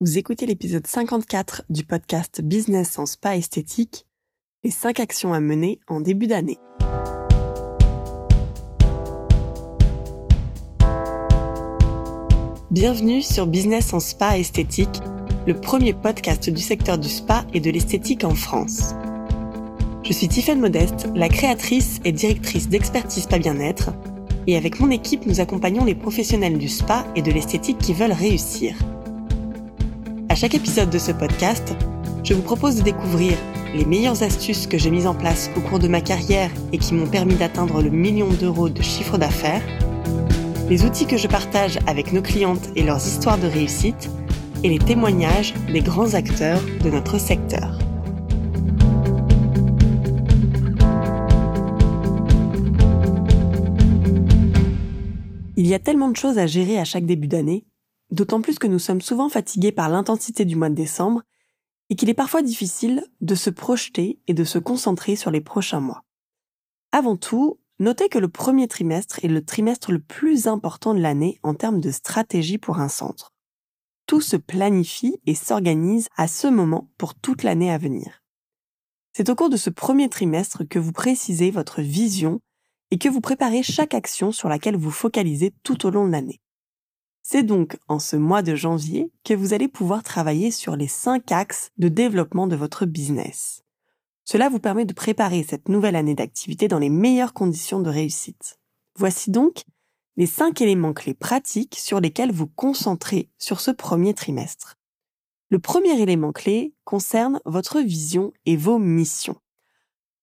Vous écoutez l'épisode 54 du podcast Business en spa esthétique, les 5 actions à mener en début d'année. Bienvenue sur Business en spa esthétique, le premier podcast du secteur du spa et de l'esthétique en France. Je suis Tiffaine Modeste, la créatrice et directrice d'Expertise Pas Bien-être, et avec mon équipe, nous accompagnons les professionnels du spa et de l'esthétique qui veulent réussir chaque épisode de ce podcast, je vous propose de découvrir les meilleures astuces que j'ai mises en place au cours de ma carrière et qui m'ont permis d'atteindre le million d'euros de chiffre d'affaires, les outils que je partage avec nos clientes et leurs histoires de réussite, et les témoignages des grands acteurs de notre secteur. Il y a tellement de choses à gérer à chaque début d'année d'autant plus que nous sommes souvent fatigués par l'intensité du mois de décembre et qu'il est parfois difficile de se projeter et de se concentrer sur les prochains mois. Avant tout, notez que le premier trimestre est le trimestre le plus important de l'année en termes de stratégie pour un centre. Tout se planifie et s'organise à ce moment pour toute l'année à venir. C'est au cours de ce premier trimestre que vous précisez votre vision et que vous préparez chaque action sur laquelle vous focalisez tout au long de l'année. C'est donc en ce mois de janvier que vous allez pouvoir travailler sur les cinq axes de développement de votre business. Cela vous permet de préparer cette nouvelle année d'activité dans les meilleures conditions de réussite. Voici donc les cinq éléments clés pratiques sur lesquels vous concentrez sur ce premier trimestre. Le premier élément clé concerne votre vision et vos missions.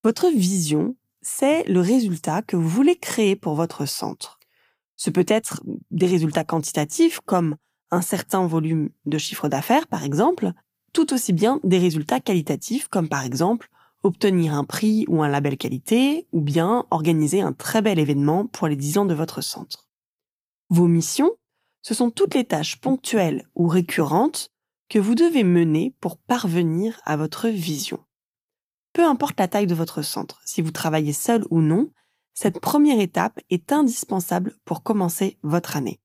Votre vision, c'est le résultat que vous voulez créer pour votre centre. Ce peut être des résultats quantitatifs comme un certain volume de chiffre d'affaires, par exemple, tout aussi bien des résultats qualitatifs comme par exemple obtenir un prix ou un label qualité, ou bien organiser un très bel événement pour les 10 ans de votre centre. Vos missions, ce sont toutes les tâches ponctuelles ou récurrentes que vous devez mener pour parvenir à votre vision. Peu importe la taille de votre centre, si vous travaillez seul ou non, cette première étape est indispensable pour commencer votre année.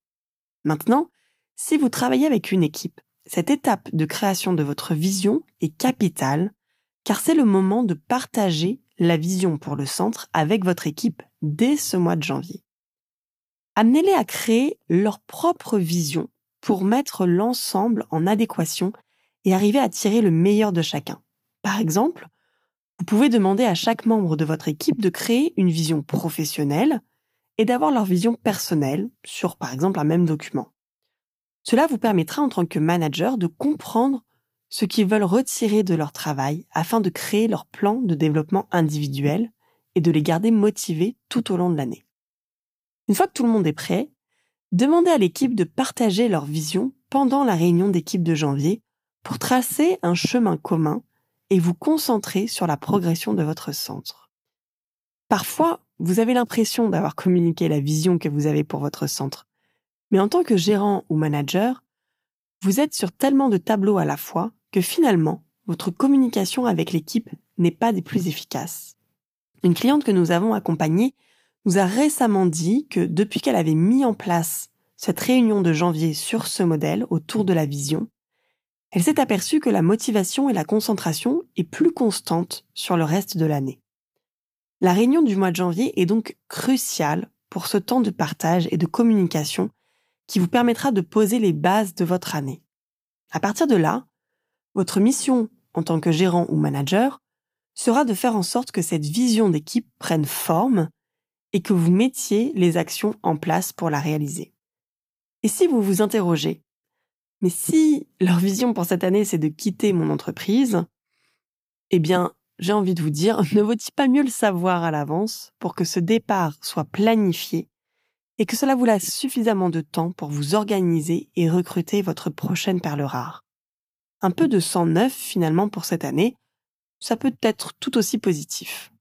Maintenant, si vous travaillez avec une équipe, cette étape de création de votre vision est capitale car c'est le moment de partager la vision pour le centre avec votre équipe dès ce mois de janvier. Amenez-les à créer leur propre vision pour mettre l'ensemble en adéquation et arriver à tirer le meilleur de chacun. Par exemple, vous pouvez demander à chaque membre de votre équipe de créer une vision professionnelle et d'avoir leur vision personnelle sur, par exemple, un même document. Cela vous permettra en tant que manager de comprendre ce qu'ils veulent retirer de leur travail afin de créer leur plan de développement individuel et de les garder motivés tout au long de l'année. Une fois que tout le monde est prêt, demandez à l'équipe de partager leur vision pendant la réunion d'équipe de janvier pour tracer un chemin commun et vous concentrer sur la progression de votre centre. Parfois, vous avez l'impression d'avoir communiqué la vision que vous avez pour votre centre, mais en tant que gérant ou manager, vous êtes sur tellement de tableaux à la fois que finalement, votre communication avec l'équipe n'est pas des plus efficaces. Une cliente que nous avons accompagnée nous a récemment dit que depuis qu'elle avait mis en place cette réunion de janvier sur ce modèle autour de la vision, elle s'est aperçue que la motivation et la concentration est plus constante sur le reste de l'année. La réunion du mois de janvier est donc cruciale pour ce temps de partage et de communication qui vous permettra de poser les bases de votre année. À partir de là, votre mission en tant que gérant ou manager sera de faire en sorte que cette vision d'équipe prenne forme et que vous mettiez les actions en place pour la réaliser. Et si vous vous interrogez mais si leur vision pour cette année, c'est de quitter mon entreprise, eh bien, j'ai envie de vous dire, ne vaut-il pas mieux le savoir à l'avance pour que ce départ soit planifié et que cela vous laisse suffisamment de temps pour vous organiser et recruter votre prochaine perle rare? Un peu de sang neuf finalement pour cette année, ça peut être tout aussi positif.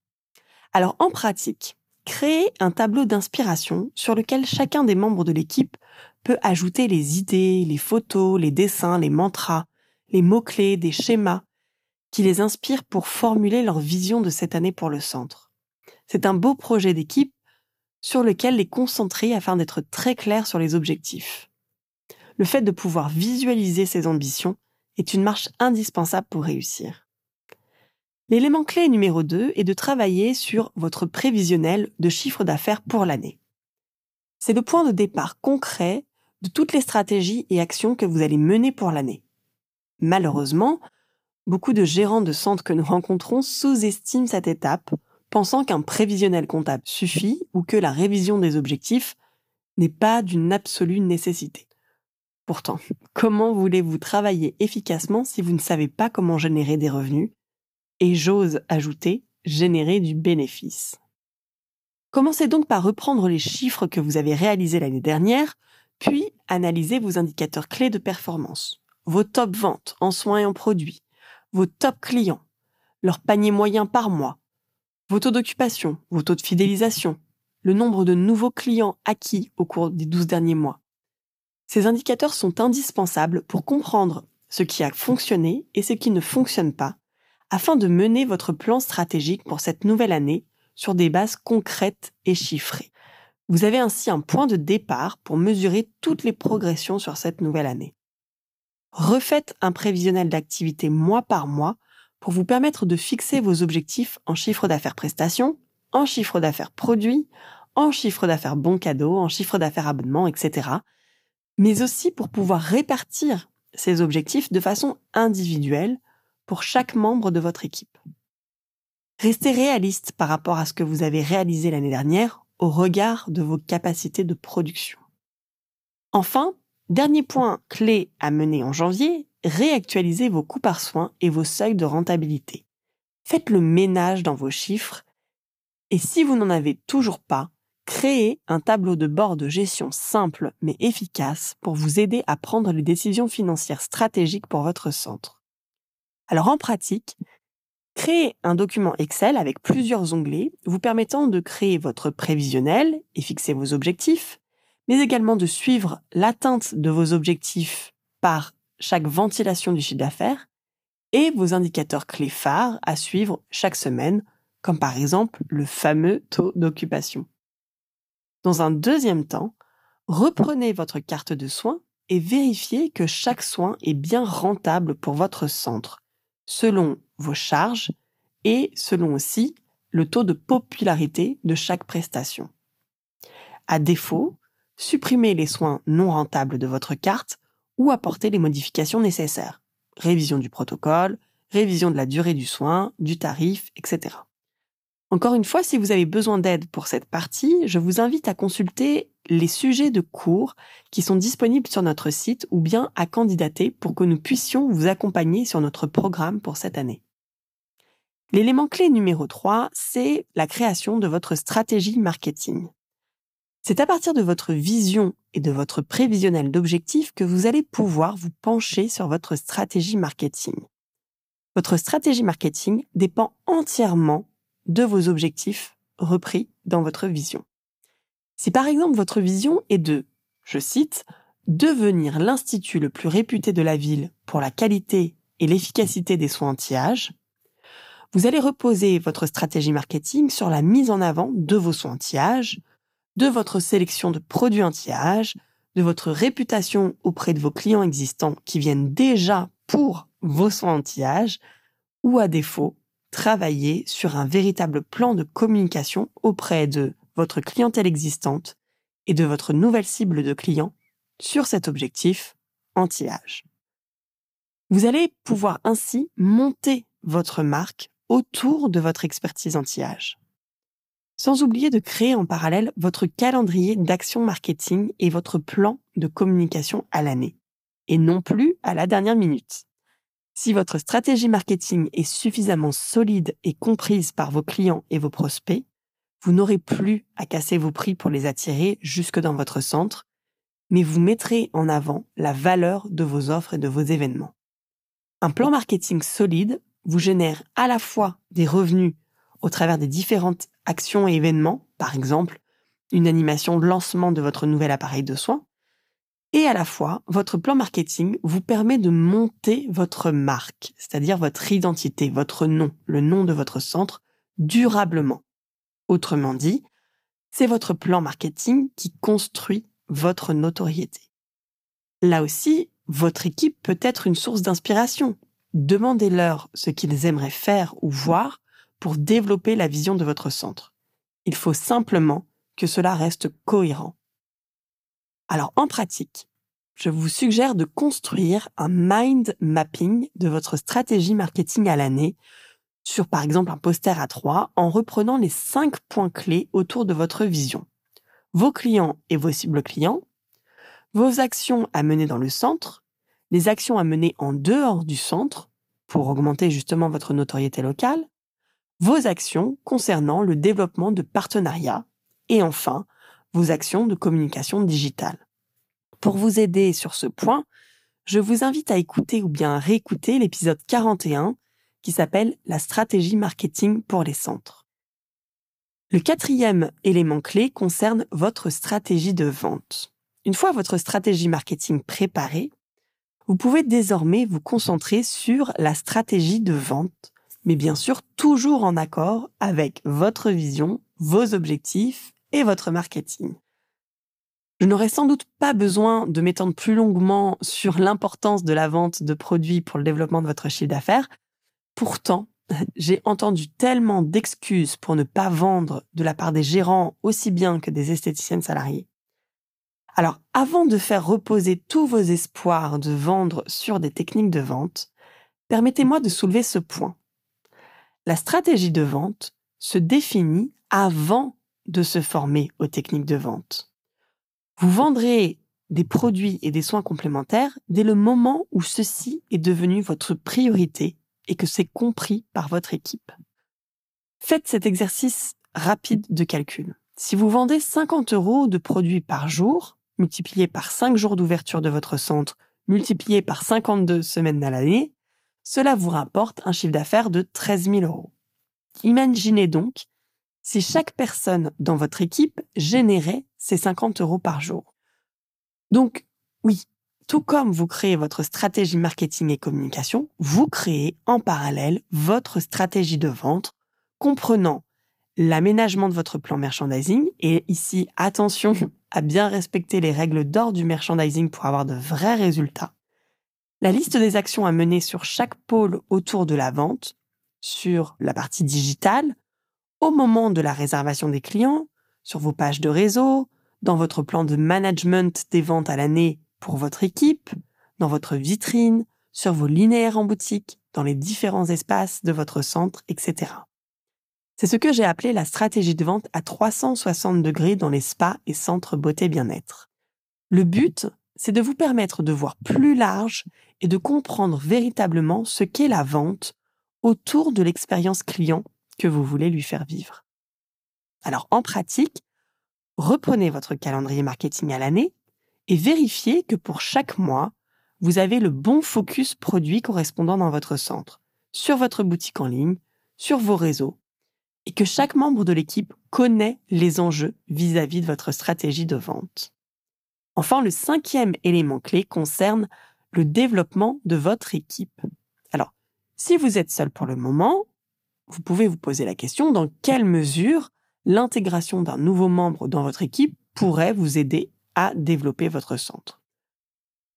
Alors en pratique, créez un tableau d'inspiration sur lequel chacun des membres de l'équipe peut ajouter les idées, les photos, les dessins, les mantras, les mots-clés, des schémas qui les inspirent pour formuler leur vision de cette année pour le centre. C'est un beau projet d'équipe sur lequel les concentrer afin d'être très clair sur les objectifs. le fait de pouvoir visualiser ses ambitions est une marche indispensable pour réussir. L'élément clé numéro 2 est de travailler sur votre prévisionnel de chiffre d'affaires pour l'année. C'est le point de départ concret de toutes les stratégies et actions que vous allez mener pour l'année. Malheureusement, beaucoup de gérants de centres que nous rencontrons sous-estiment cette étape, pensant qu'un prévisionnel comptable suffit ou que la révision des objectifs n'est pas d'une absolue nécessité. Pourtant, comment voulez-vous travailler efficacement si vous ne savez pas comment générer des revenus et j'ose ajouter générer du bénéfice? Commencez donc par reprendre les chiffres que vous avez réalisés l'année dernière, puis analysez vos indicateurs clés de performance, vos top ventes en soins et en produits, vos top clients, leur panier moyen par mois, vos taux d'occupation, vos taux de fidélisation, le nombre de nouveaux clients acquis au cours des 12 derniers mois. Ces indicateurs sont indispensables pour comprendre ce qui a fonctionné et ce qui ne fonctionne pas, afin de mener votre plan stratégique pour cette nouvelle année sur des bases concrètes et chiffrées. Vous avez ainsi un point de départ pour mesurer toutes les progressions sur cette nouvelle année. Refaites un prévisionnel d'activité mois par mois pour vous permettre de fixer vos objectifs en chiffre d'affaires prestations, en chiffre d'affaires produits, en chiffre d'affaires bon cadeau, en chiffre d'affaires abonnement, etc. Mais aussi pour pouvoir répartir ces objectifs de façon individuelle pour chaque membre de votre équipe. Restez réaliste par rapport à ce que vous avez réalisé l'année dernière au regard de vos capacités de production. Enfin, dernier point clé à mener en janvier, réactualisez vos coûts par soins et vos seuils de rentabilité. Faites le ménage dans vos chiffres et si vous n'en avez toujours pas, créez un tableau de bord de gestion simple mais efficace pour vous aider à prendre les décisions financières stratégiques pour votre centre. Alors en pratique, créez un document Excel avec plusieurs onglets vous permettant de créer votre prévisionnel et fixer vos objectifs, mais également de suivre l'atteinte de vos objectifs par chaque ventilation du chiffre d'affaires et vos indicateurs clés phares à suivre chaque semaine comme par exemple le fameux taux d'occupation. Dans un deuxième temps, reprenez votre carte de soins et vérifiez que chaque soin est bien rentable pour votre centre, selon vos charges et selon aussi le taux de popularité de chaque prestation. À défaut, supprimez les soins non rentables de votre carte ou apportez les modifications nécessaires. Révision du protocole, révision de la durée du soin, du tarif, etc. Encore une fois, si vous avez besoin d'aide pour cette partie, je vous invite à consulter les sujets de cours qui sont disponibles sur notre site ou bien à candidater pour que nous puissions vous accompagner sur notre programme pour cette année. L'élément clé numéro 3, c'est la création de votre stratégie marketing. C'est à partir de votre vision et de votre prévisionnel d'objectifs que vous allez pouvoir vous pencher sur votre stratégie marketing. Votre stratégie marketing dépend entièrement de vos objectifs repris dans votre vision. Si par exemple votre vision est de, je cite, devenir l'institut le plus réputé de la ville pour la qualité et l'efficacité des soins anti-âge, vous allez reposer votre stratégie marketing sur la mise en avant de vos soins anti-âge, de votre sélection de produits anti-âge, de votre réputation auprès de vos clients existants qui viennent déjà pour vos soins anti-âge, ou à défaut, travailler sur un véritable plan de communication auprès de votre clientèle existante et de votre nouvelle cible de clients sur cet objectif anti-âge. Vous allez pouvoir ainsi monter votre marque autour de votre expertise anti-âge. Sans oublier de créer en parallèle votre calendrier d'action marketing et votre plan de communication à l'année, et non plus à la dernière minute. Si votre stratégie marketing est suffisamment solide et comprise par vos clients et vos prospects, vous n'aurez plus à casser vos prix pour les attirer jusque dans votre centre, mais vous mettrez en avant la valeur de vos offres et de vos événements. Un plan marketing solide vous génère à la fois des revenus au travers des différentes actions et événements, par exemple une animation de lancement de votre nouvel appareil de soins, et à la fois, votre plan marketing vous permet de monter votre marque, c'est-à-dire votre identité, votre nom, le nom de votre centre, durablement. Autrement dit, c'est votre plan marketing qui construit votre notoriété. Là aussi, votre équipe peut être une source d'inspiration. Demandez-leur ce qu'ils aimeraient faire ou voir pour développer la vision de votre centre. Il faut simplement que cela reste cohérent. Alors en pratique, je vous suggère de construire un mind mapping de votre stratégie marketing à l'année sur par exemple un poster à 3 en reprenant les cinq points clés autour de votre vision. Vos clients et vos cibles clients, vos actions à mener dans le centre, les actions à mener en dehors du centre pour augmenter justement votre notoriété locale, vos actions concernant le développement de partenariats et enfin vos actions de communication digitale. Pour vous aider sur ce point, je vous invite à écouter ou bien réécouter l'épisode 41 qui s'appelle La stratégie marketing pour les centres. Le quatrième élément clé concerne votre stratégie de vente. Une fois votre stratégie marketing préparée, vous pouvez désormais vous concentrer sur la stratégie de vente, mais bien sûr toujours en accord avec votre vision, vos objectifs et votre marketing. Je n'aurais sans doute pas besoin de m'étendre plus longuement sur l'importance de la vente de produits pour le développement de votre chiffre d'affaires. Pourtant, j'ai entendu tellement d'excuses pour ne pas vendre de la part des gérants aussi bien que des esthéticiennes salariées. Alors, avant de faire reposer tous vos espoirs de vendre sur des techniques de vente, permettez-moi de soulever ce point. La stratégie de vente se définit avant de se former aux techniques de vente. Vous vendrez des produits et des soins complémentaires dès le moment où ceci est devenu votre priorité et que c'est compris par votre équipe. Faites cet exercice rapide de calcul. Si vous vendez 50 euros de produits par jour, multiplié par 5 jours d'ouverture de votre centre, multiplié par 52 semaines à l'année, cela vous rapporte un chiffre d'affaires de 13 000 euros. Imaginez donc si chaque personne dans votre équipe générait ces 50 euros par jour. Donc, oui, tout comme vous créez votre stratégie marketing et communication, vous créez en parallèle votre stratégie de vente, comprenant l'aménagement de votre plan merchandising. Et ici, attention à bien respecter les règles d'or du merchandising pour avoir de vrais résultats. La liste des actions à mener sur chaque pôle autour de la vente, sur la partie digitale, au moment de la réservation des clients, sur vos pages de réseau, dans votre plan de management des ventes à l'année pour votre équipe, dans votre vitrine, sur vos linéaires en boutique, dans les différents espaces de votre centre, etc. C'est ce que j'ai appelé la stratégie de vente à 360 degrés dans les spas et centres beauté bien-être. Le but, c'est de vous permettre de voir plus large et de comprendre véritablement ce qu'est la vente autour de l'expérience client que vous voulez lui faire vivre. Alors en pratique, reprenez votre calendrier marketing à l'année et vérifiez que pour chaque mois, vous avez le bon focus produit correspondant dans votre centre, sur votre boutique en ligne, sur vos réseaux, et que chaque membre de l'équipe connaît les enjeux vis-à-vis de votre stratégie de vente. Enfin, le cinquième élément clé concerne le développement de votre équipe. Alors, si vous êtes seul pour le moment, vous pouvez vous poser la question dans quelle mesure l'intégration d'un nouveau membre dans votre équipe pourrait vous aider à développer votre centre.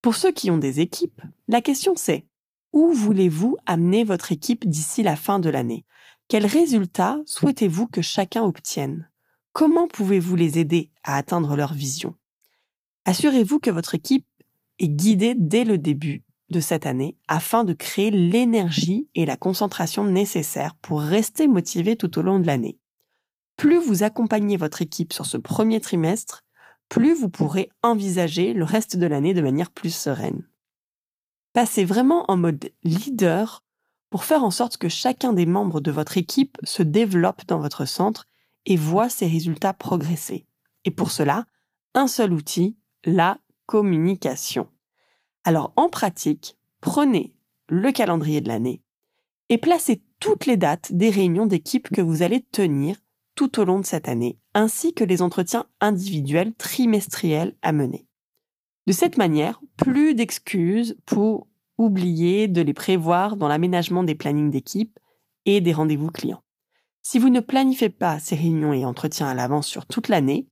Pour ceux qui ont des équipes, la question c'est où voulez-vous amener votre équipe d'ici la fin de l'année? Quels résultats souhaitez-vous que chacun obtienne? Comment pouvez-vous les aider à atteindre leur vision? Assurez-vous que votre équipe est guidée dès le début de cette année afin de créer l'énergie et la concentration nécessaires pour rester motivé tout au long de l'année. Plus vous accompagnez votre équipe sur ce premier trimestre, plus vous pourrez envisager le reste de l'année de manière plus sereine. Passez vraiment en mode leader pour faire en sorte que chacun des membres de votre équipe se développe dans votre centre et voit ses résultats progresser. Et pour cela, un seul outil, la communication. Alors en pratique, prenez le calendrier de l'année et placez toutes les dates des réunions d'équipe que vous allez tenir tout au long de cette année, ainsi que les entretiens individuels trimestriels à mener. De cette manière, plus d'excuses pour oublier de les prévoir dans l'aménagement des plannings d'équipe et des rendez-vous clients. Si vous ne planifiez pas ces réunions et entretiens à l'avance sur toute l'année,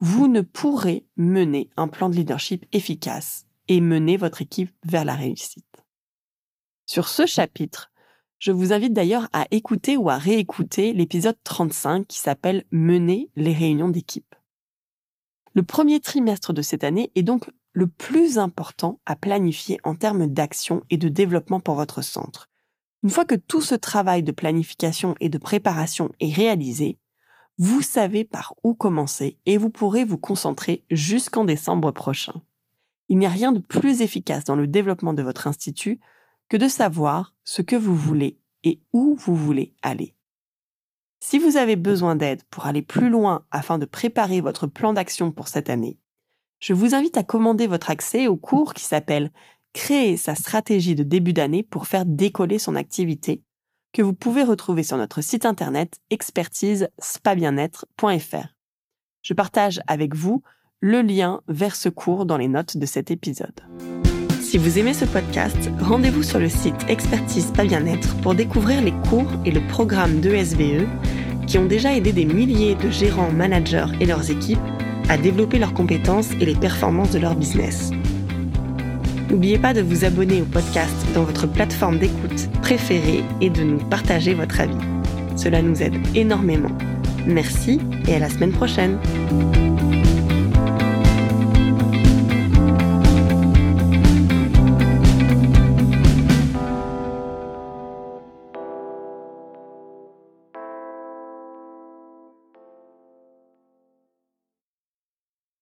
vous ne pourrez mener un plan de leadership efficace et mener votre équipe vers la réussite. Sur ce chapitre, je vous invite d'ailleurs à écouter ou à réécouter l'épisode 35 qui s'appelle Mener les réunions d'équipe. Le premier trimestre de cette année est donc le plus important à planifier en termes d'action et de développement pour votre centre. Une fois que tout ce travail de planification et de préparation est réalisé, vous savez par où commencer et vous pourrez vous concentrer jusqu'en décembre prochain. Il n'y a rien de plus efficace dans le développement de votre institut que de savoir ce que vous voulez et où vous voulez aller. Si vous avez besoin d'aide pour aller plus loin afin de préparer votre plan d'action pour cette année, je vous invite à commander votre accès au cours qui s'appelle Créer sa stratégie de début d'année pour faire décoller son activité, que vous pouvez retrouver sur notre site internet expertise-spa-bien-être.fr. Je partage avec vous le lien vers ce cours dans les notes de cet épisode. Si vous aimez ce podcast, rendez-vous sur le site Expertise Pas Bien-être pour découvrir les cours et le programme d'ESVE qui ont déjà aidé des milliers de gérants, managers et leurs équipes à développer leurs compétences et les performances de leur business. N'oubliez pas de vous abonner au podcast dans votre plateforme d'écoute préférée et de nous partager votre avis. Cela nous aide énormément. Merci et à la semaine prochaine.